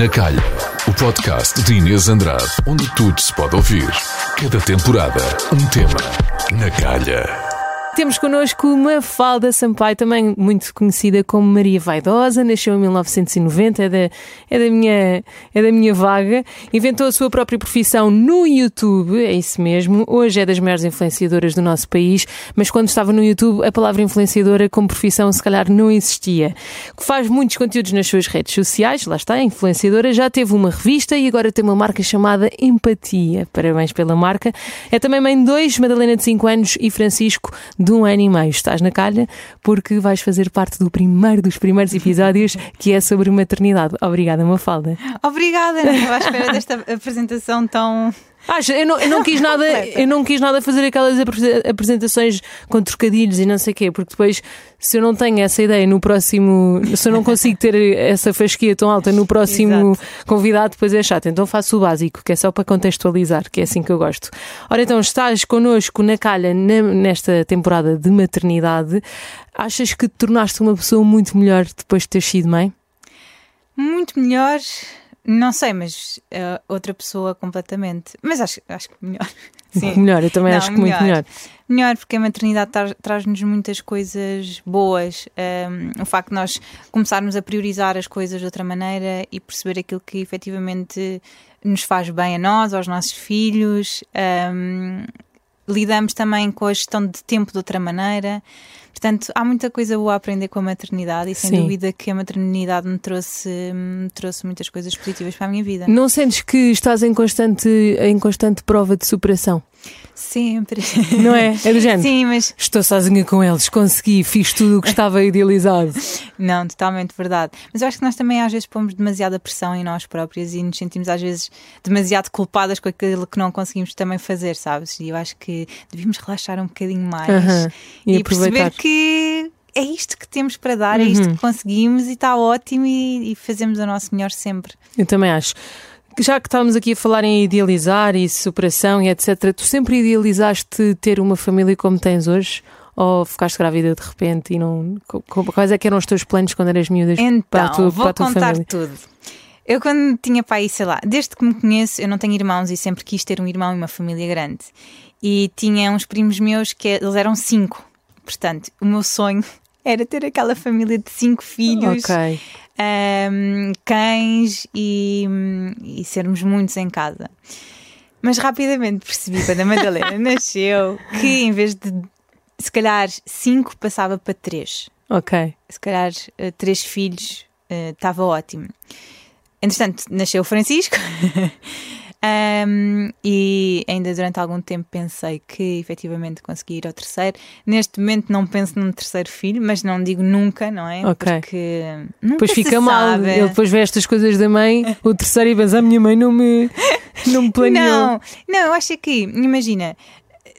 Na Calha, o podcast de Inês Andrade, onde tudo se pode ouvir. Cada temporada, um tema. Na Calha. Temos connosco uma Falda Sampaio, também muito conhecida como Maria Vaidosa, nasceu em 1990, é da, é da, minha, é da minha vaga, inventou a sua própria profissão no YouTube, é isso mesmo, hoje é das maiores influenciadoras do nosso país, mas quando estava no YouTube a palavra influenciadora como profissão se calhar não existia. Faz muitos conteúdos nas suas redes sociais, lá está, influenciadora, já teve uma revista e agora tem uma marca chamada Empatia. Parabéns pela marca. É também mãe de dois, Madalena de 5 anos e Francisco de um ano e meio. Estás na calha porque vais fazer parte do primeiro dos primeiros episódios que é sobre maternidade. Obrigada, Mafalda. Obrigada, não à espera desta apresentação tão ah, eu, não, eu não quis nada, eu não quis nada fazer aquelas apresentações com trocadilhos e não sei o quê, porque depois, se eu não tenho essa ideia no próximo, se eu não consigo ter essa fasquia tão alta no próximo Exato. convidado, depois é chato. Então faço o básico, que é só para contextualizar, que é assim que eu gosto. Ora, então, estás connosco na calha nesta temporada de maternidade. Achas que te tornaste uma pessoa muito melhor depois de ter sido mãe? Muito melhor não sei, mas uh, outra pessoa completamente. Mas acho, acho que melhor. Sim. Melhor, eu também Não, acho que melhor. muito melhor. Melhor, porque a maternidade traz-nos muitas coisas boas. Um, o facto de nós começarmos a priorizar as coisas de outra maneira e perceber aquilo que efetivamente nos faz bem a nós, aos nossos filhos. Um, lidamos também com a gestão de tempo de outra maneira. Portanto, há muita coisa boa a aprender com a maternidade e sem Sim. dúvida que a maternidade me trouxe, me trouxe muitas coisas positivas para a minha vida. Não sentes que estás em constante, em constante prova de superação? Sempre. Não é? É do género. Sim, mas. Estou sozinha com eles, consegui, fiz tudo o que estava idealizado. Não, totalmente verdade. Mas eu acho que nós também às vezes pomos demasiada pressão em nós próprias e nos sentimos às vezes demasiado culpadas com aquilo que não conseguimos também fazer, sabes? E eu acho que devíamos relaxar um bocadinho mais uh -huh. e, e perceber que é isto que temos para dar, é isto uhum. que conseguimos e está ótimo e, e fazemos o nosso melhor sempre. Eu também acho já que estávamos aqui a falar em idealizar e superação e etc., tu sempre idealizaste ter uma família como tens hoje? Ou ficaste grávida de repente e não. Quais é que eram os teus planos quando eras miúda então, para a tua, vou para a tua contar família? tudo. Eu, quando tinha pai, sei lá, desde que me conheço, eu não tenho irmãos e sempre quis ter um irmão e uma família grande. E tinha uns primos meus que eles eram cinco. Portanto, o meu sonho era ter aquela família de cinco filhos. Ok um, cães e, e sermos muitos em casa. Mas rapidamente percebi quando a Madalena nasceu que em vez de se calhar cinco passava para três. Ok. Se calhar uh, três filhos estava uh, ótimo. Entretanto, nasceu o Francisco. Um, e ainda durante algum tempo pensei que efetivamente consegui ir ao terceiro. Neste momento não penso num terceiro filho, mas não digo nunca, não é? Ok. Porque depois fica mal. Sabe. Ele depois vê estas coisas da mãe, o terceiro e pensa: a minha mãe não me, não me planeou. Não, não, eu acho que, imagina,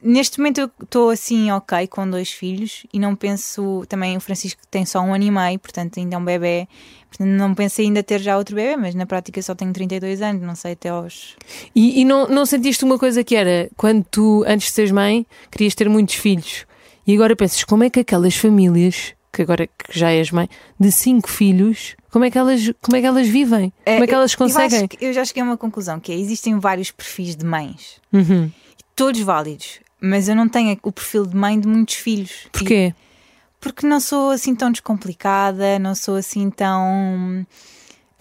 neste momento eu estou assim, ok, com dois filhos e não penso. Também o Francisco tem só um ano e meio, portanto ainda é um bebê. Portanto, não penso ainda ter já outro bebê, mas na prática só tenho 32 anos, não sei até aos. E, e não, não sentiste uma coisa que era quando tu, antes de seres mãe, querias ter muitos filhos e agora pensas como é que aquelas famílias, que agora que já és mãe, de cinco filhos, como é que elas, como é que elas vivem? É, como é que elas conseguem? Eu, eu, já cheguei a uma conclusão que é, existem vários perfis de mães, uhum. todos válidos mas eu não tenho o perfil de mãe de muitos filhos. Porquê? E, porque não sou assim tão descomplicada, não sou assim tão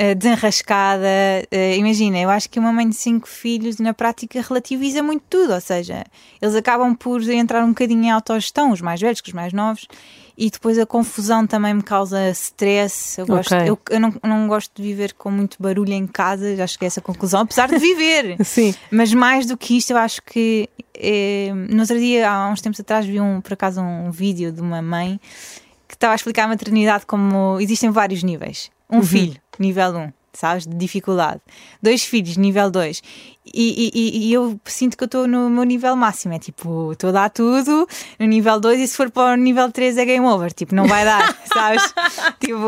uh, desenrascada. Uh, imagina, eu acho que uma mãe de cinco filhos na prática relativiza muito tudo, ou seja, eles acabam por entrar um bocadinho em autogestão, os mais velhos que os mais novos, e depois a confusão também me causa stress. Eu, gosto, okay. eu, eu não, não, gosto de viver com muito barulho em casa, já cheguei a essa conclusão, apesar de viver. Sim. Mas mais do que isto, eu acho que. Eh, no outro dia, há uns tempos atrás, vi um, por acaso um vídeo de uma mãe que estava a explicar a maternidade como existem vários níveis. Um uhum. filho, nível 1. Um sabes? De dificuldade. Dois filhos, nível 2. E, e, e, eu sinto que eu estou no meu nível máximo. É tipo, estou a dar tudo no nível 2 e se for para o nível 3 é game over. Tipo, não vai dar, sabes? tipo,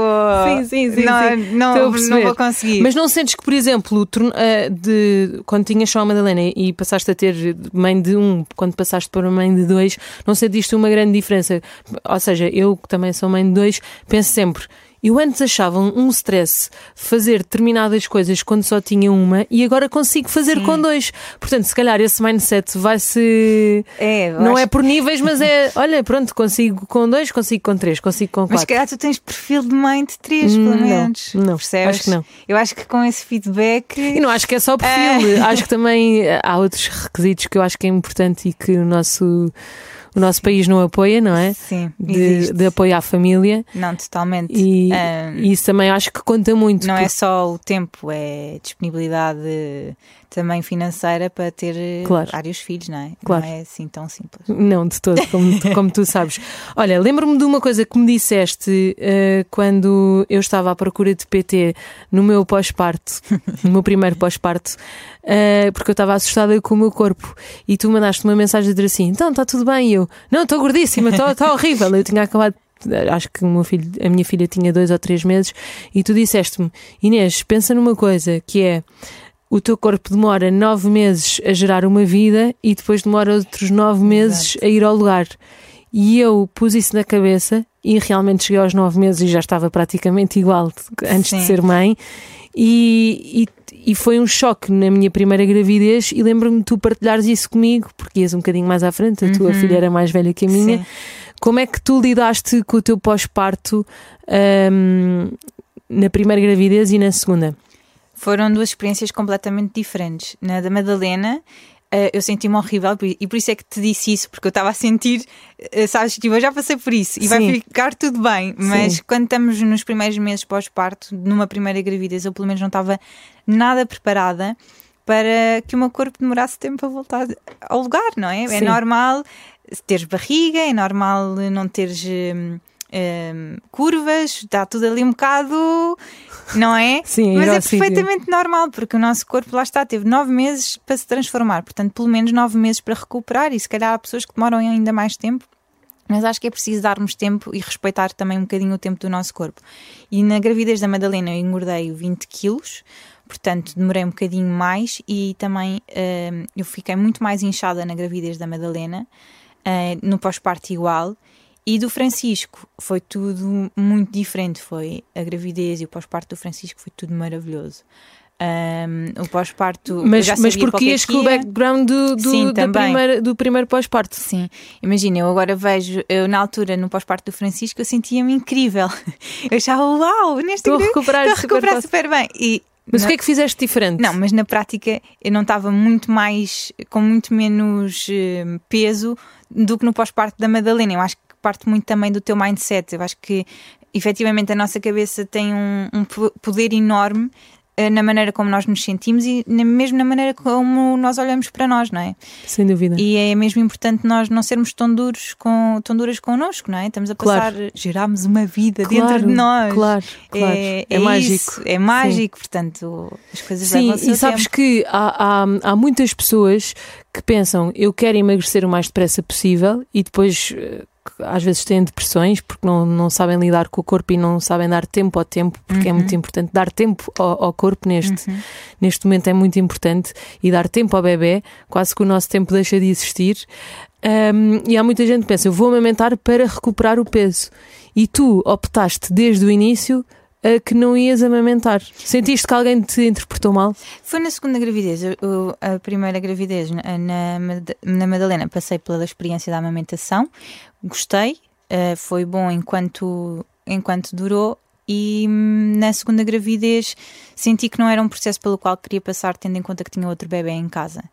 sim, sim, sim. Não, sim. não, não vou conseguir. Mas não sentes que, por exemplo, eh, de, quando tinhas só a Madalena e passaste a ter mãe de um, quando passaste para mãe de dois, não sentiste uma grande diferença? Ou seja, eu que também sou mãe de dois, penso sempre Eu antes achava um stress fazer determinadas coisas quando só tinha uma e agora consigo fazer Sim. com dois. Portanto, se calhar esse mindset vai se. É, Não acho é por níveis, mas é. Olha, pronto, consigo com dois, consigo com três, consigo com Mas se quatro. calhar tu tens perfil de mãe de três, pelo não, menos. não, Percebes? acho que não. Eu acho que com esse feedback. E não acho que é só o perfil, acho que também há outros requisitos que eu acho que é importante e que o nosso, o nosso país não apoia, não é? Sim, De, de apoio à família. Não, totalmente. E, e isso também acho que conta muito. não é porque- só o tempo, é disponibilidade também financeira para ter Claro. vários filhos, não é? Claro. Não é assim tão simples. Não, de todo, como, como tu sabes. Olha, lembro-me de uma coisa que me disseste eh, quando eu estava à procura de PT no meu pós-parto, no meu primeiro pós-parto, eh, porque eu estava assustada com o meu corpo. E tu mandaste uma mensagem a dizer assim: então está tudo bem? E eu, não, estou gordíssima, está horrível. Eu tinha acabado. Acho que o meu filho, a minha filha tinha dois ou três meses, e tu disseste-me: Inês, pensa numa coisa que é o teu corpo demora nove meses a gerar uma vida e depois demora outros nove meses a ir ao lugar. E eu pus isso na cabeça e realmente cheguei aos nove meses e já estava praticamente igual de- antes de Sim. ser mãe. E, e, e foi um choque na minha primeira gravidez. E lembro-me de tu partilhares isso comigo, porque ias um bocadinho mais à frente, a tua filha era mais velha que a minha. Sim. Como é que tu lidaste com o teu pós-parto hum, na primeira gravidez e na segunda? Foram duas experiências completamente diferentes. Na da Madalena, eu senti-me horrível e por isso é que te disse isso, porque eu estava a sentir, eh, sabes, tipo, eu já passei por isso e vai Sim. ficar tudo bem. Mas quando estamos nos primeiros meses pós-parto, numa primeira gravidez, eu pelo menos não estava nada preparada para que o meu corpo demorasse tempo a voltar ao lugar, não é? É Sim. normal teres barriga, é normal não teres. hum, hum, curvas, está tudo ali um bocado, não é? Sim, ir Mas é sítio. perfeitamente normal, porque o nosso corpo lá está, teve nove meses para se transformar, portanto, pelo menos nove meses para recuperar, e se calhar há pessoas que demoram ainda mais tempo. Mas acho que é preciso darmos tempo e respeitar também um bocadinho o tempo do nosso corpo. E na gravidez da Madalena eu engordei 20 quilos, portanto demorei um bocadinho mais e também eu fiquei muito mais inchada na gravidez da Madalena, eh, no pós-parto igual. E do Francisco foi tudo muito diferente. Foi a gravidez e o pós-parto do Francisco foi tudo maravilhoso. Um, o pós-parto. Mas, já mas porque que ias que com o background do, do, Sim, primeira- do primeiro pós-parto. Sim, imagina, eu agora vejo, eu na altura, no pós-parto do Francisco, eu sentia-me incrível. Eu achava, uau, neste Estou a recuperar estou a super recuperar fácil. super bem. E Mas na- o que é que fizeste diferente? Não, mas na prática eu não estava muito mais, com muito menos eh, peso do que no pós-parto da Madalena. Eu acho que parte muito também do teu mindset. Eu acho que efetivamente a nossa cabeça tem um, um po- poder enorme eh, na maneira como nós nos sentimos e na, mesmo na maneira como nós olhamos para nós, não é? Sem dúvida. E é mesmo importante nós não sermos tão duros com tão duras connosco, não é? Estamos a Claro. passar, geramos uma vida Claro, dentro de nós. Claro, claro. É, É é mágico. isso, é mágico, portanto, as coisas Sim, levam o seu e sabes tempo. que há, há, há muitas pessoas que pensam eu quero emagrecer o mais depressa possível e depois eh, que às vezes têm depressões porque não, não sabem lidar com o corpo e não sabem dar tempo ao tempo, porque é muito importante dar tempo ao, ao corpo neste, neste momento é muito importante e dar tempo ao bebê, quase que o nosso tempo deixa de existir. Um, e há muita gente que pensa, eu vou amamentar para recuperar o peso. E tu optaste desde o início a que não ias amamentar. Sentiste que alguém te interpretou mal? Foi na segunda gravidez, eu- a primeira gravidez na, na Madalena, passei pela experiência da amamentação, gostei, eh, foi bom enquanto, enquanto durou. E hum, na segunda gravidez senti que não era um processo pelo qual queria passar, tendo em conta que tinha outro bebê em casa.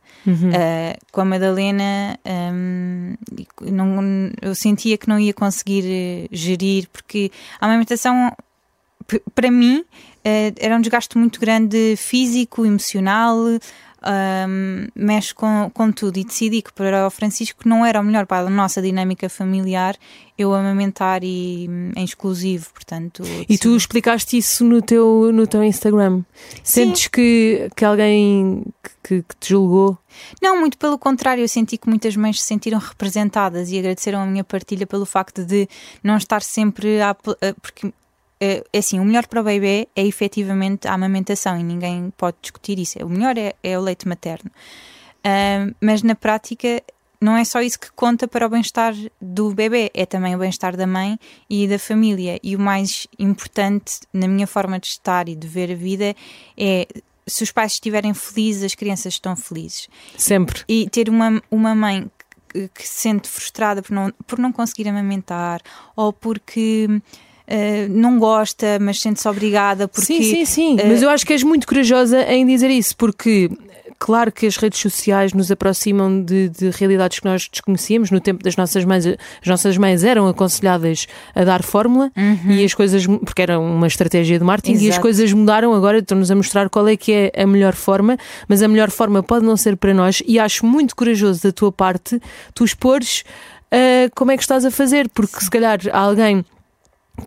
Uh, com a Madalena, um, não- eu sentia que não ia conseguir eh, gerir, porque a amamentação, para mim, era um desgaste muito grande físico, emocional, um, mexe com, com tudo. E decidi que para o Francisco não era o melhor para a nossa dinâmica familiar eu amamentar e, em exclusivo, portanto. E tu explicaste isso no teu, no teu Instagram. Sentes que, que alguém que, que te julgou? Não, muito pelo contrário, eu senti que muitas mães se sentiram representadas e agradeceram a minha partilha pelo facto de não estar sempre a. a- Porque é é assim, o melhor para o bebê é efetivamente a amamentação e ninguém pode discutir isso. O melhor é, é o leite materno. Ah, mas na prática não é só isso que conta para o bem-estar do bebê, é também o bem-estar da mãe e da família. E o mais importante na minha forma de estar e de ver a vida é se os pais estiverem felizes, as crianças estão felizes. Sempre. E ter uma, uma mãe que, que se sente frustrada por não, por não conseguir amamentar ou porque. Uh, não gosta, mas sente-se obrigada porque. Sim, sim, sim. uh, Mas eu acho que és muito corajosa em dizer isso, porque claro que as redes sociais nos aproximam de, de realidades que nós desconhecíamos. No tempo das nossas mães, as nossas mães eram aconselhadas a dar fórmula e as coisas, porque era uma estratégia de marketing, e as Exato. coisas mudaram. Agora estão-nos a mostrar qual é que é a melhor forma, mas a melhor forma pode não ser para nós. E acho muito corajoso da tua parte tu expores ah, como é que estás a fazer, porque se calhar alguém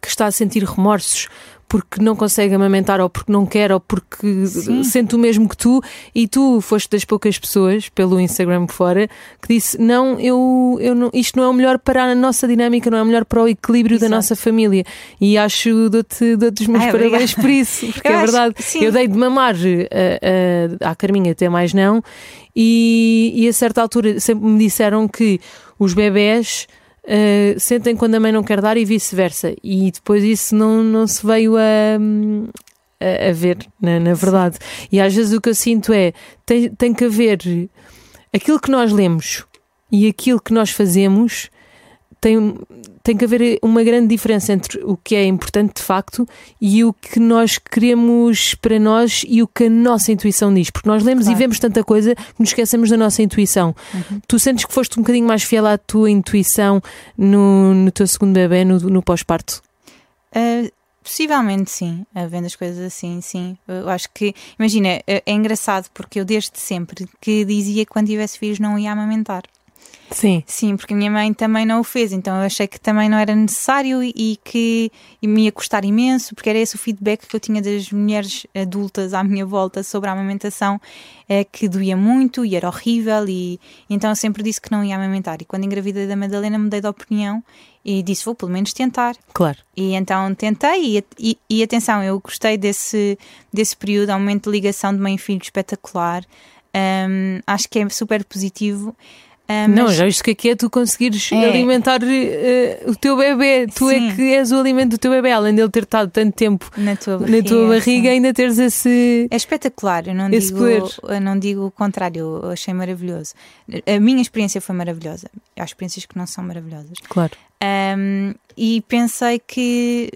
que está a sentir remorsos porque não consegue amamentar ou porque não quer ou porque Sim. sente o mesmo que tu e tu foste das poucas pessoas pelo Instagram fora que disse não, eu, eu não, isto não é o melhor para a nossa dinâmica, não é o melhor para o equilíbrio da Exato. nossa família e acho dou-te dou os meus Ai, parabéns obrigada. por isso porque Eu é verdade, eu dei de mamar eh, eh, à Carminha até mais não e, e a certa altura sempre me disseram que os bebés Uh, sentem quando a mãe não quer dar e vice-versa. E depois isso não, não se veio a, a, a ver, na, na verdade. E às vezes o que eu sinto é tem, tem que haver aquilo que nós lemos e aquilo que nós fazemos. Tem, tem que haver uma grande diferença entre o que é importante de facto e o que nós queremos para nós e o que a nossa intuição diz. Porque nós lemos Claro. e vemos tanta coisa que nos esquecemos da nossa intuição. Tu sentes que foste um bocadinho mais fiel à tua intuição no, no teu segundo bebê, no, no pós-parto? Uh, possivelmente sim, uh, vendo as coisas assim, sim. Eu acho que, imagina, uh, é engraçado porque eu desde sempre que dizia que quando tivesse filhos não ia amamentar. Sim. Sim, porque a minha mãe também não o fez, então eu achei que também não era necessário e, que me ia custar imenso, porque era esse o feedback que eu tinha das mulheres adultas à minha volta sobre a amamentação, é que doía muito e era horrível, e então eu sempre disse que não ia amamentar. E quando engravidei da Madalena, mudei de opinião e disse: vou pelo menos tentar. Claro. E então tentei, e, e, e atenção, eu gostei desse, desse período, há um momento de ligação de mãe e filho espetacular. Hum, acho que é super positivo. Hum, Não, mas- já isto que aqui é tu conseguires É. alimentar eh, o teu bebê. Tu é Sim. que és o alimento do teu bebê, além dele ter estado tanto tempo na tua barriga. na tua barriga, ainda teres esse. É espetacular, eu não digo, poder. eu não digo o contrário, eu achei maravilhoso. A minha experiência foi maravilhosa. Há experiências que não são maravilhosas. Claro. Um, e pensei que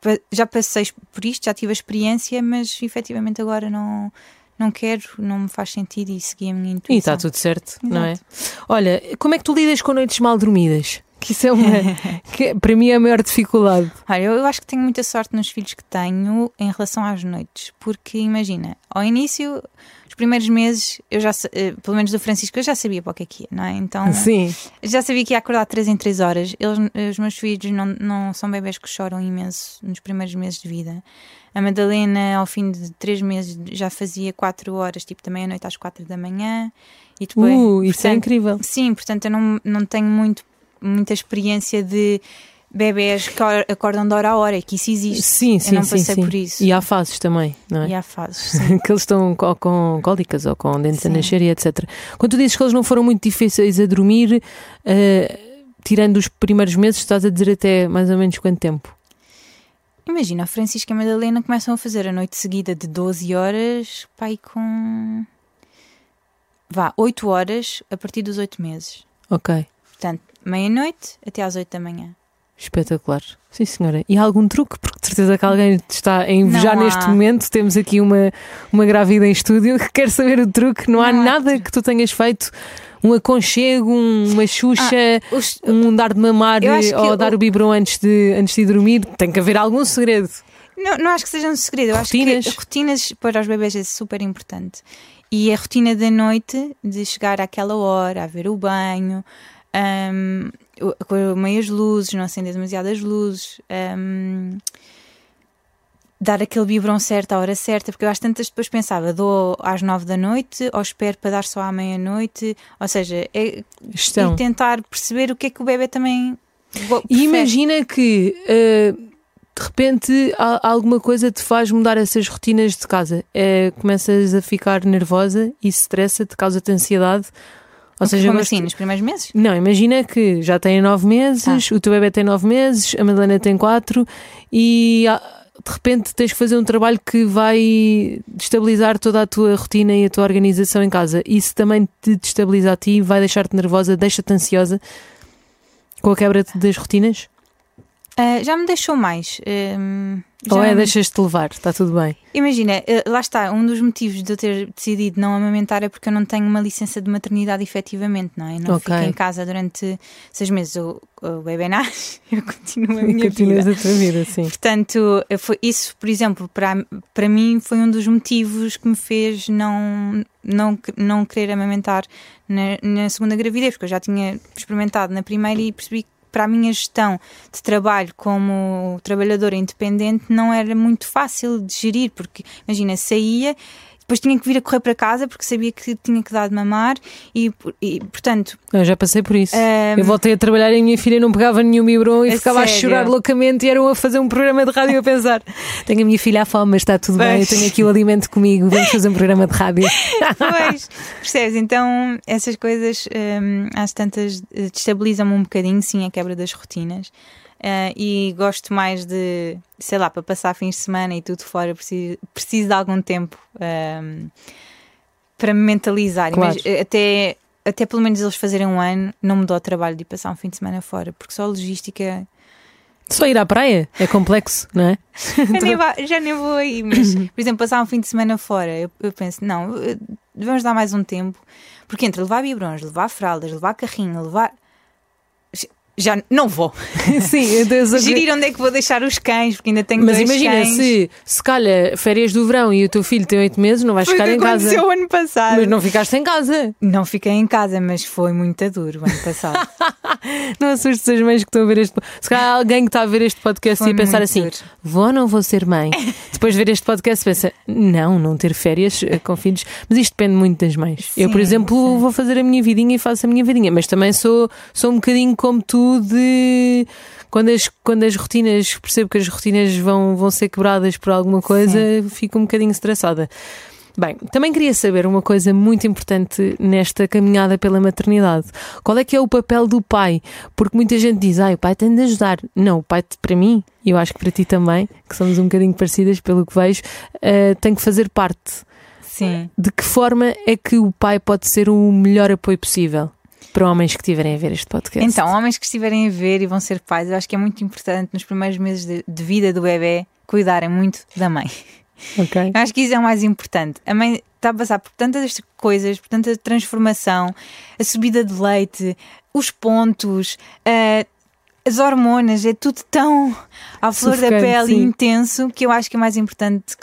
pa- já passei por isto, já tive a experiência, mas efetivamente agora não, não quero, não me faz sentido e segui a minha intuição. E está tudo certo, não é? Exato. Olha, como é que tu lidas com noites mal dormidas? Que isso é uma. que para mim é a maior dificuldade. Olha, eu, eu acho que tenho muita sorte nos filhos que tenho em relação às noites, porque imagina, ao início, os primeiros meses, eu já, eh, pelo menos do Francisco, eu já sabia para o que é que ia, não é? Então, Sim. já sabia que ia acordar de 3 em 3 horas. Eles, os meus filhos não, não são bebés que choram imenso nos primeiros meses de vida. A Madalena, ao fim de 3 meses, já fazia 4 horas, tipo da meia-noite às 4 da manhã. E depois, Uh, isso é portanto, incrível. Sim, portanto, eu não, não tenho muito, muita experiência de bebés que or- acordam de hora a hora, que isso existe. Sim, sim, eu não sim. passei sim. por isso. E há fases também, não é? E há fases, que eles estão com, com cólicas ou com dentes a Sim. nascer e etc. Quando tu dizes que eles não foram muito difíceis a dormir, eh, tirando os primeiros meses, estás a dizer até mais ou menos quanto tempo? Imagina, a Francisca e a Madalena começam a fazer a noite seguida de 12 horas, pai, com. Vá, 8 horas a partir dos 8 meses. Ok, Portanto, meia-noite até às 8 da manhã. Espetacular. Sim, senhora. E há algum truque? Porque de certeza que alguém te está a invejar há. neste momento. Temos aqui uma, uma grávida em estúdio que quer saber o truque. Não, há Não há nada truque. que tu tenhas feito. Um aconchego, um- uma xuxa, Os- um dar de mamar Eu ou o- dar o biberon antes de, antes de ir dormir. Tem que haver algum segredo. Não, não acho que seja um segredo. Eu Rotinas? acho que rotinas para os bebés é super importante. E a rotina da noite, de chegar àquela hora, a ver o banho, o- com meias luzes, não acender demasiadas luzes, hum, dar aquele biberon certo à hora certa, porque eu às tantas depois pensava, dou às nove da noite ou espero para dar só à meia-noite, ou seja, é, Gestão. e tentar perceber o que é que o bebê também go- E prefere. imagina que eh, de repente alguma coisa te faz mudar essas rotinas de casa. Eh, começas a ficar nervosa e stressa, te causa-te ansiedade. Ou seja, Como assim? Nos primeiros meses? Não, imagina que já tem nove meses, o teu bebê tem nove meses, a Madalena tem quatro e ah, de repente tens que fazer um trabalho que vai destabilizar toda a tua rotina e a tua organização em casa. Isso também te destabiliza a ti, vai deixar-te nervosa, deixa-te ansiosa com a quebra das rotinas? Ah, já me deixou mais. Hum, Ou é me- deixas-te levar? Está tudo bem. Imagina, eh, lá está, um dos motivos de eu ter decidido não amamentar é porque eu não tenho uma licença de maternidade efetivamente, não é? Não Ok. fico em casa durante seis meses. O, o bebê nasce, eu continuo a minha Continuas vida. a tua vida, sim. Portanto, eh, foi, isso, por exemplo, para, para mim foi um dos motivos que me fez não, não, não querer amamentar na, na segunda gravidez, porque eu já tinha experimentado na primeira e percebi que para a minha gestão de trabalho como trabalhadora independente não era muito fácil de gerir, porque imagina, saía. Depois tinha que vir a correr para casa porque sabia que tinha que dar de mamar e, e, portanto, Eu já passei por isso. Ahm. Eu voltei a trabalhar e a minha filha não pegava nenhum biberon e A ficava a sério? chorar loucamente e eram a fazer um programa de rádio a pensar: tenho a minha filha à fome, mas está tudo bem, eu Pois. tenho aqui o alimento comigo, vamos fazer um programa de rádio. Pois, percebes? Então, essas coisas hum, às tantas eh, destabilizam-me um bocadinho, sim, a quebra das rotinas. Eh, e gosto mais de, sei lá, para passar fins de semana e tudo fora, preciso, preciso de algum tempo hum, para me mentalizar. Claro. Mas, eh, até, até pelo menos eles fazerem um ano, não me dou o trabalho de ir passar um fim de semana fora, porque só a logística. Só ir à praia é complexo, não é? Nem vá- já nem vou aí, mas, por exemplo, passar um fim de semana fora, eu, eu penso, não, eh, vamos dar mais um tempo, porque entre levar biberões, levar fraldas, levar carrinho, levar. Já não vou. Sim, eu- Gerir onde é que vou deixar os cães, porque ainda tenho mas imagina, cães. se, se calha férias do verão e o teu filho tem oito meses, não vais Foi o ficar em casa. aconteceu ano passado. Mas não ficaste em casa. Não fiquei em casa, mas foi muito duro o ano passado. Não assustes as mães que estão a ver este Se calhar alguém que está a ver este podcast Foi e a pensar assim: duro. vou ou não vou ser mãe? Depois de ver este podcast, pensa: não, não ter férias eh, com filhos. Mas isto depende muito das mães. eu, por Sim, exemplo, sim. vou fazer a minha vidinha e faço a minha vidinha, mas também sou, sou um bocadinho como tu de. Quando as, quando as rotinas, percebo que as rotinas vão, vão ser quebradas por alguma coisa, fico um bocadinho estressada. Bem, também queria saber uma coisa muito importante nesta caminhada pela maternidade. Qual é que é o papel do pai? Porque muita gente diz, ah, o pai tem de ajudar. Não, o pai, para mim, e eu acho que para ti também, que somos um bocadinho parecidas pelo que vejo, eh, tem que fazer parte. Sim. De que forma é que o pai pode ser o melhor apoio possível para homens que estiverem a ver este podcast? Então, homens que estiverem a ver e vão ser pais, eu acho que é muito importante nos primeiros meses de, de vida do bebê cuidarem muito da mãe. ok. Eu acho que isso é o mais importante. A mãe está a passar por tantas coisas, por tanta transformação, a subida de leite, os pontos, eh, as hormonas, é tudo tão à flor da Sufocante, pele e sim. intenso que eu acho que o mais importante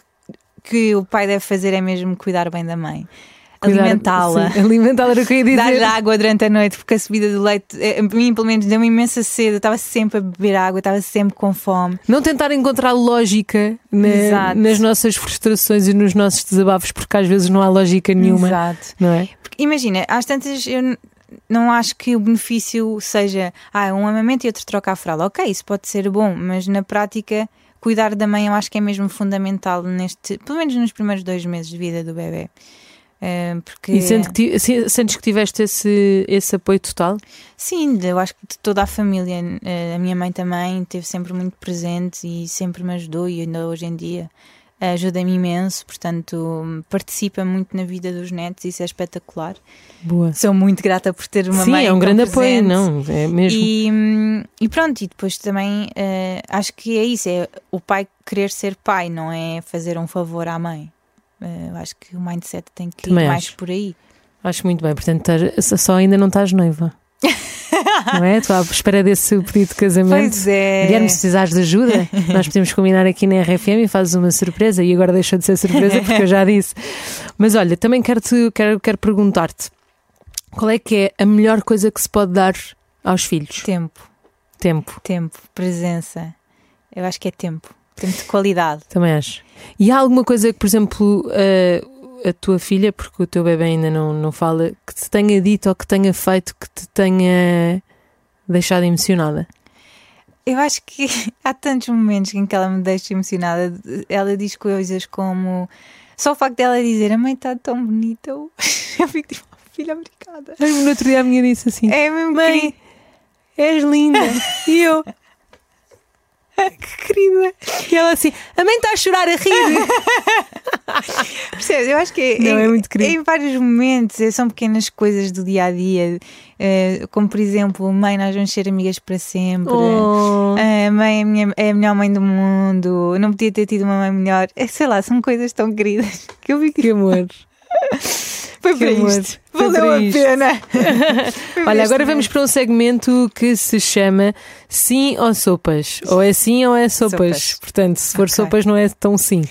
que o pai deve fazer é mesmo cuidar bem da mãe. Alimentá-la. Alimentá-la era o que eu ia dizer. Dar-lhe água durante a noite, porque a subida do leite, eh, a mim pelo menos deu-me imensa sede. Eu estava sempre a beber água, estava sempre com fome. Não tentar encontrar lógica na- nas nossas frustrações e nos nossos desabafos, porque às vezes não há lógica nenhuma. Exato. Não é? Porque, imagina, às tantas eu não acho que o benefício seja ah, um amamento e outro troca a fralda. Ok, isso pode ser bom, mas na prática, cuidar da mãe eu acho que é mesmo fundamental neste, pelo menos nos primeiros dois meses de vida do bebê. Eh, porque E sentes que, sentes que tiveste esse, esse apoio total? sim, eu acho que de toda a família, eh, a minha mãe também esteve sempre muito presente e sempre me ajudou e ainda hoje em dia ajuda-me imenso, portanto participa muito na vida dos netos, isso é espetacular. Boa. Sou muito grata por ter uma Sim, mãe é um grande apoio, presente. não, é mesmo. E, hum, e pronto, e depois também eh, acho que é isso: é o pai querer ser pai, não é fazer um favor à mãe. Eh, eu acho que o mindset tem que Também ir mais acho. por aí. Acho muito bem, portanto, estás- só ainda não estás noiva. não é? Estou à espera desse pedido de casamento. Pois é. Guilherme, se precisares de ajuda, nós podemos combinar aqui na RFM e fazes uma surpresa. E agora deixou de ser surpresa porque eu já disse. Mas olha, também quero, -te, quero, quero perguntar-te qual é que é a melhor coisa que se pode dar aos filhos? Tempo, Tempo, tempo, presença. Eu acho que é tempo. Tempo de qualidade. também acho. E há alguma coisa que, por exemplo, a, a tua filha, porque o teu bebê ainda não, não fala, que te tenha dito ou que tenha feito que te tenha deixado emocionada? Eu acho que há tantos momentos em que ela me deixa emocionada. Ela diz coisas como. Só o facto dela dizer a mãe está tão bonita. Eu fico tipo, filha, obrigada. No outro dia a minha disse assim: É mesmo Mãe, querido. és linda. e eu. Que querida. E ela assim: A mãe está a chorar a rir. Percebes? Eu acho que é, Não, em, é muito querido. em vários momentos eh, são pequenas coisas do dia a dia, eh, como por exemplo, mãe, nós vamos ser amigas para sempre. Oh. A mãe é a, minha- é a melhor mãe do mundo, não podia ter tido uma mãe melhor. Eh, Sei lá, são coisas tão queridas que eu vi que Que amor. foi que para amor. isto. Foi Valeu para a isto. pena. Olha, agora vamos para um segmento que se chama Sim ou Sopas. Ou é sim ou é sopas. Sopas. Portanto, se for Ok. sopas, não é tão sim.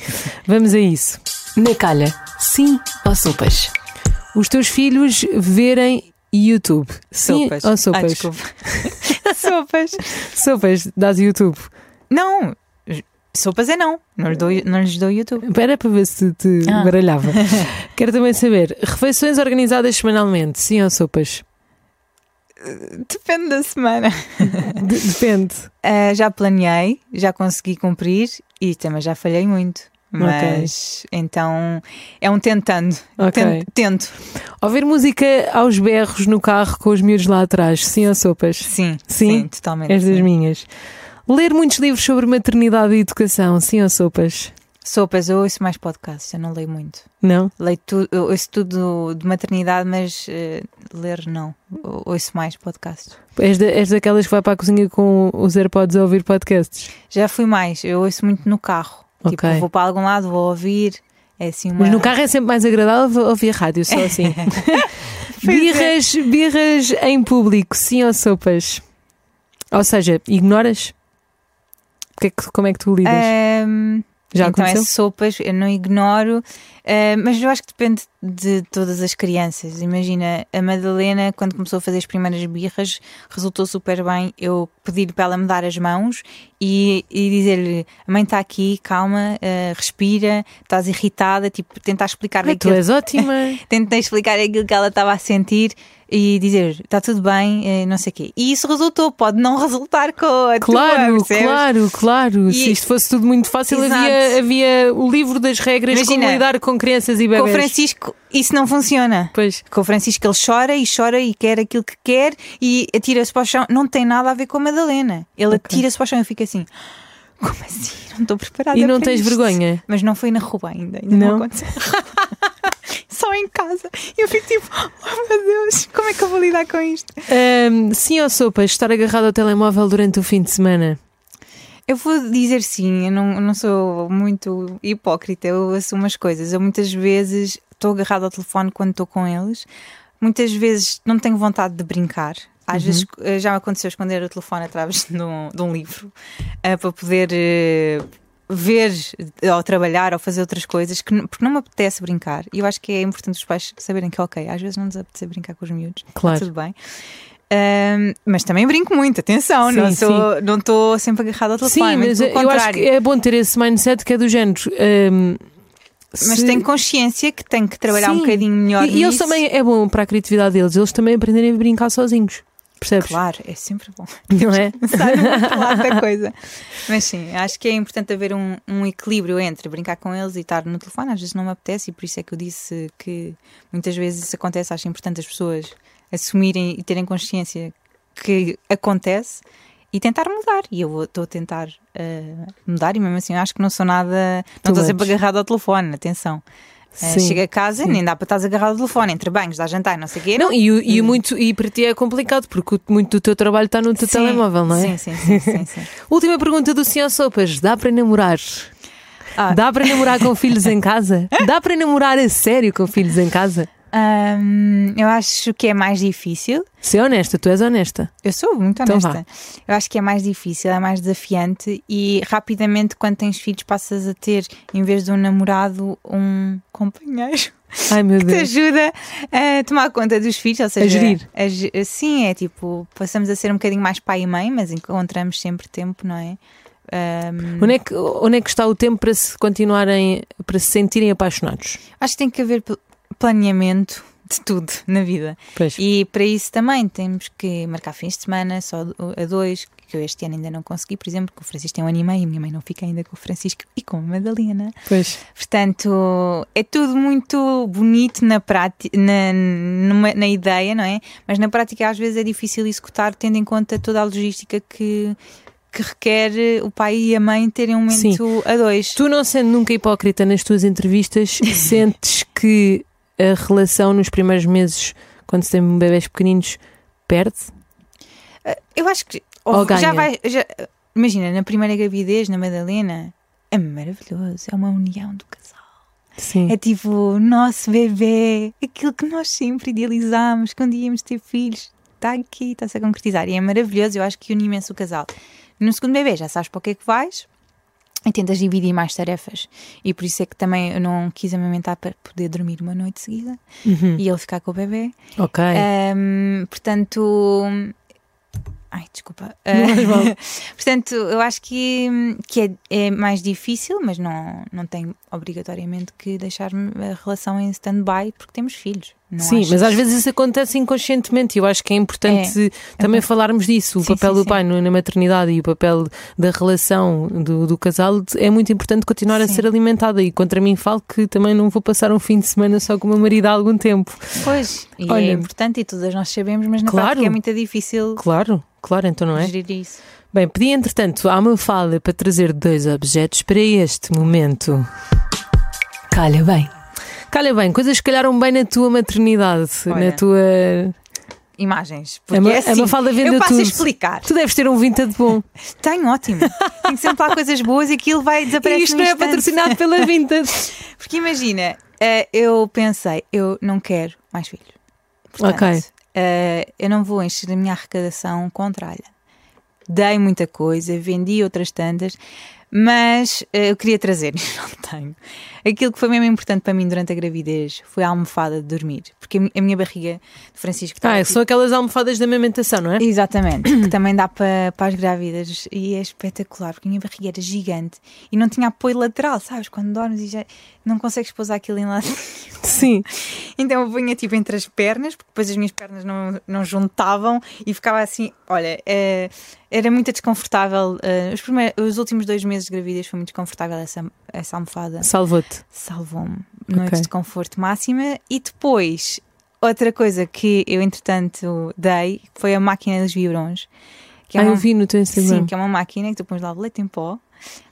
Vamos a isso. Na calha, sim ou sopas? Os teus filhos verem YouTube. Sim Sopas. ou Ah, sopas? desculpa. sopas. sopas, dás YouTube. Não, sopas é não. Não lhes dou, não lhes dou YouTube. Espera para ver se te Ah. baralhava. Quero também saber: refeições organizadas semanalmente, sim ou sopas? Depende da semana. De- depende. Uh, já planeei, já consegui cumprir e também já falhei muito. Mas então é um tentando. Ok. Ten- Tento. Ouvir música aos berros no carro com os miúdos lá atrás, sim ou sopas? Sim, Sim? sim, totalmente. És das minhas. Ler muitos livros sobre maternidade e educação, sim ou sopas? Sopas, eu ouço mais podcasts, eu não leio muito. Não? Leio tudo, eu ouço tudo de maternidade, mas eh, ler não. Ouço mais podcasts. És, da- és daquelas que vai para a cozinha com os AirPods a ouvir podcasts. Já fui mais, eu ouço muito no carro. Tipo, Ok. vou para algum lado, vou ouvir. É assim uma. Mas no carro é sempre mais agradável ouvir rádio, só assim. É. birras, birras em público, sim ou sopas? Ou seja, ignoras? Que é como é que tu lidas? Ahm, Já então aconteceu? é sopas, eu não ignoro, ah, mas eu acho que depende de todas as crianças. Imagina, a Madalena, quando começou a fazer as primeiras birras, resultou super bem eu pedir para ela me dar as mãos e, e dizer-lhe: a mãe está aqui, calma, ah, respira, estás irritada, tipo, tentar explicar-lhe Ai, tu aquilo. és ótima. Tentei explicar aquilo que ela estava a sentir e dizer está tudo bem, eh, não sei o quê. E isso resultou, pode não resultar com a tua, Claro, percebes? claro, claro. Se E- isto fosse tudo muito fácil, Exato. havia, havia o livro das regras Imagina, como lidar com crianças e Com o bebês. Francisco, isso não funciona. Pois. Com o Francisco, ele chora e chora e quer aquilo que quer e atira-se para o chão. Não tem nada a ver com a Madalena. Ele atira-se para o chão e eu fico assim. Como assim? Não estou preparada. E não tens isto." vergonha? Mas não foi na rua ainda. ainda não. Não? aconteceu. Só em casa. E eu fico tipo, oh meu Deus, como é que eu vou lidar com isto? Ahm, sim ou sopas, estar agarrado ao telemóvel durante o fim de semana? Eu vou dizer sim, eu não, eu não sou muito hipócrita, eu assumo as coisas. Eu muitas vezes estou agarrada ao telefone quando estou com eles, muitas vezes não tenho vontade de brincar. Às vezes eh, já me aconteceu esconder o telefone atrás de um, de um livro eh, para poder eh, ver ou trabalhar ou fazer outras coisas, que, porque não me apetece brincar. E eu acho que é importante os pais saberem que, ok, às vezes não nos apetece brincar com os miúdos, Claro. tudo bem. Ahm, mas também brinco muito, atenção, Sim, não estou sempre agarrada ao telefone. Sim, mas eu acho que é bom ter esse mindset que é do género. ahm, Mas se- tenho consciência que tenho que trabalhar um Sim. bocadinho melhor E, e eles nisso. também é bom para a criatividade deles, eles também aprenderem a brincar sozinhos. Percebes? Claro, é sempre bom Não é? da coisa. Mas sim, acho que é importante haver um, um equilíbrio entre brincar com eles e estar no telefone. Às vezes não me apetece e por isso é que eu disse que muitas vezes isso acontece. Acho importante as pessoas assumirem e terem consciência que acontece e tentar mudar. E eu estou a tentar eh, mudar e mesmo assim eu acho que não sou nada. Não estou sempre much. agarrado ao telefone, atenção. Eh, Sim, chega a casa, sim. nem dá para estar agarrado ao telefone, entre banhos, dá jantar, não sei o quê. Não, e, e muito, e para ti é complicado, porque muito do teu trabalho está no teu Sim, telemóvel, não é? Sim, sim, sim. sim, sim. Última pergunta do Senhor Sopas: dá para namorar? Ah. Dá para namorar com filhos em casa? Dá para namorar a sério com filhos em casa? Hum, eu acho que é mais difícil. Ser honesta, tu és honesta. Eu sou muito Então honesta. eu acho que é mais difícil, é mais desafiante e rapidamente, quando tens filhos, passas a ter, em vez de um namorado, um companheiro Ai meu que te Deus. ajuda a tomar conta dos filhos. Ou seja, gerir. a sim, é tipo, passamos a ser um bocadinho mais pai e mãe, mas encontramos sempre tempo, não é? Hum, Onde é, que, onde é que está o tempo para se continuarem, para se sentirem apaixonados? Acho que tem que haver planeamento de tudo na vida. Pois. E para isso também temos que marcar fins de semana só a dois, que eu este ano ainda não consegui, por exemplo, porque o Francisco tem um ano e meio e a minha mãe não fica ainda com o Francisco e com a Madalena. Pois. Portanto, é tudo muito bonito na, prática, na, numa- na ideia, não é? Mas na prática às vezes é difícil executar, tendo em conta toda a logística que, que requer o pai e a mãe terem um momento Sim. a dois. Tu, não sendo nunca hipócrita nas tuas entrevistas, sentes que a relação nos primeiros meses, quando se tem bebés pequeninos, perde? Eu acho que Ou já ganha? vai. já- imagina, na primeira gravidez, na Madalena, é maravilhoso, é uma união do casal. Sim. É tipo o nosso bebê, aquilo que nós sempre idealizámos quando íamos ter filhos, está aqui, está-se a concretizar. E é maravilhoso, eu acho que une imenso o casal. No segundo bebê já sabes para o que é que vais e tentas dividir mais tarefas. E por isso é que também eu não quis amamentar para poder dormir uma noite seguida Uhum. e ele ficar com o bebê. Ok. Ahm, portanto. Ai, desculpa. Portanto, eu acho que, que é, é mais difícil, mas não, não tem obrigatoriamente que deixar a relação em stand-by porque temos filhos. Não Sim, achas? mas às vezes isso acontece inconscientemente e eu acho que é importante também falarmos disso. O Sim, papel sim, do sim. pai no- na maternidade e o papel da relação do, do casal é muito importante continuar a Sim. ser alimentada. E contra mim falo que também não vou passar um fim de semana só com o meu marido há algum tempo. Pois, e Olha- é importante e todas nós sabemos, mas na Claro. prática é muito difícil Claro, claro, então não é? gerir isso. Bem, pedi entretanto à Mafalda para trazer dois objetos para este momento. Calha bem. Calha bem, coisas que calharam bem na tua maternidade, Olha, na tua. Imagens. A Porque Ma- é a assim, Mafalda vendeu eu passo tudo. a explicar. Tu deves ter um Vinted bom. Tenho, ótimo. Tenho sempre lá coisas boas e aquilo vai E desaparecer. isto não é patrocinado pela Vinted. Porque imagina, eh, eu pensei, eu não quero mais filhos. Portanto, Ok. eh, eu não vou encher a minha arrecadação com tralha. Dei muita coisa, vendi outras tantas, mas eh, eu queria trazer, e não tenho. Aquilo que foi mesmo importante para mim durante a gravidez foi a almofada de dormir. Porque a mi- a minha barriga de Francisco estava Ah, tipo- são aquelas almofadas da amamentação, não é? Exatamente, que também dá para, para as grávidas e é espetacular, porque a minha barriga era gigante e não tinha apoio lateral, sabes? Quando dormes e já não consegues pousar aquilo em lado. Sim. Então eu punha tipo entre as pernas, porque depois as minhas pernas não, não juntavam e ficava assim, olha, eh, era muito desconfortável. eh, os, primeiros, os últimos dois meses de gravidez foi muito desconfortável essa, essa almofada. Salvou-te. Salvou-me. Noites Ok. de conforto máxima. E depois, outra coisa que eu entretanto dei foi a máquina dos vibrões. Que é Ah, uma, eu vi no teu Instagram. Sim, que é uma máquina que tu pões lá leite em pó,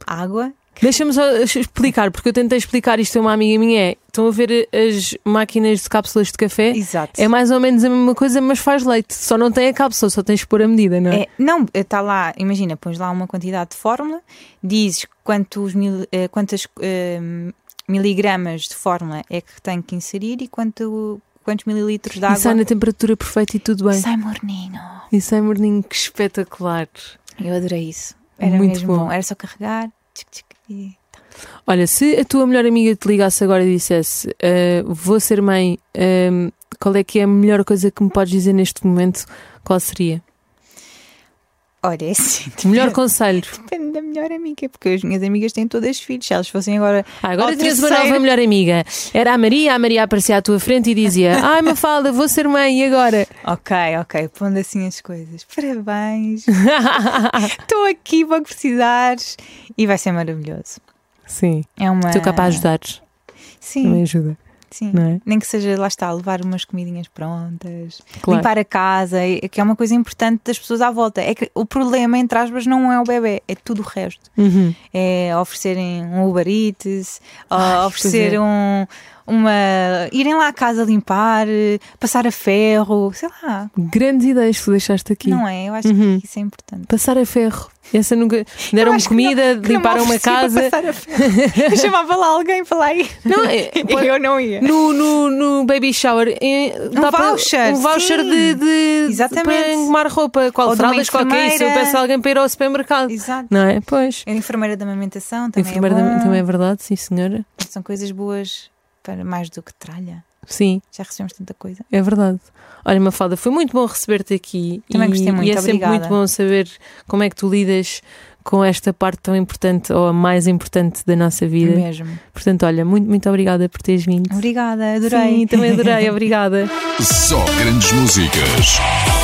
água. Deixa-me só explicar, porque eu tentei explicar isto a uma amiga minha. É, estão a ver as máquinas de cápsulas de café? Exato. É mais ou menos a mesma coisa, mas faz leite. Só não tem a cápsula, só tens de pôr a medida, não é? É, não, está lá, imagina, pões lá uma quantidade de fórmula, dizes quantos mil, eh, quantas eh, miligramas de fórmula é que tem que inserir e quanto, quantos mililitros de e sai água. na temperatura perfeita e tudo bem. Sai morninho. E sai morninho, que espetacular. Eu adorei isso. Era Muito bom. bom. Era só carregar. tchic, tchic, e- Olha, se a tua melhor amiga te ligasse agora e dissesse "Ah, vou ser mãe, ah, qual é que é a melhor coisa que me podes dizer neste momento? Qual seria? Olha, é assim. O melhor conselho. Depende da melhor amiga, porque as minhas amigas têm todas filhos. Se elas fossem agora. Ah, agora tinhas uma terceiro- nova melhor amiga. Era a Maria, a Maria aparecia à tua frente e dizia: Ai, Mafalda, vou ser mãe, e agora? Ok, ok, pondo assim as coisas. Parabéns. Estou aqui que precisares. E vai ser maravilhoso. Sim, É uma. estou cá para ajudar. Sim, Também ajuda, sim. é? Nem que seja, lá está, levar umas comidinhas prontas, Claro. limpar a casa, é- que é uma coisa importante das pessoas à volta. É que o problema, entre aspas, não é o bebê, é tudo o resto. Uhum. É oferecerem um Uber Eats, Ai, oferecer é. um, uma. irem lá à casa limpar, passar a ferro, sei lá. Grandes ideias que tu deixaste aqui. Não é? Eu acho Uhum. que isso é importante. Passar a ferro. Essa nunca. Deram-me comida, não limparam uma casa. Eu chamava lá alguém para lá ir. Não, é, E eu não ia. no, no, no baby shower é, dá para- voucher, um voucher sim. de, de Exatamente. para engomar roupa, qual Ou fraldas, qualquer isso. Eu peço a alguém para ir ao supermercado. Exato. Não é? Pois. A enfermeira da amamentação também Enfermeira é bom. da- também é verdade, sim senhora. São coisas boas para mais do que tralha. Sim, Já recebemos tanta coisa. é verdade. Olha, Mafalda, foi muito bom receber-te aqui. Também e, gostei muito, E é sempre obrigada. muito bom saber como é que tu lidas com esta parte tão importante ou a mais importante da nossa vida. Mesmo. Portanto, olha, muito, muito obrigada por teres vindo. Obrigada, adorei. Sim, também adorei, obrigada. Só grandes músicas.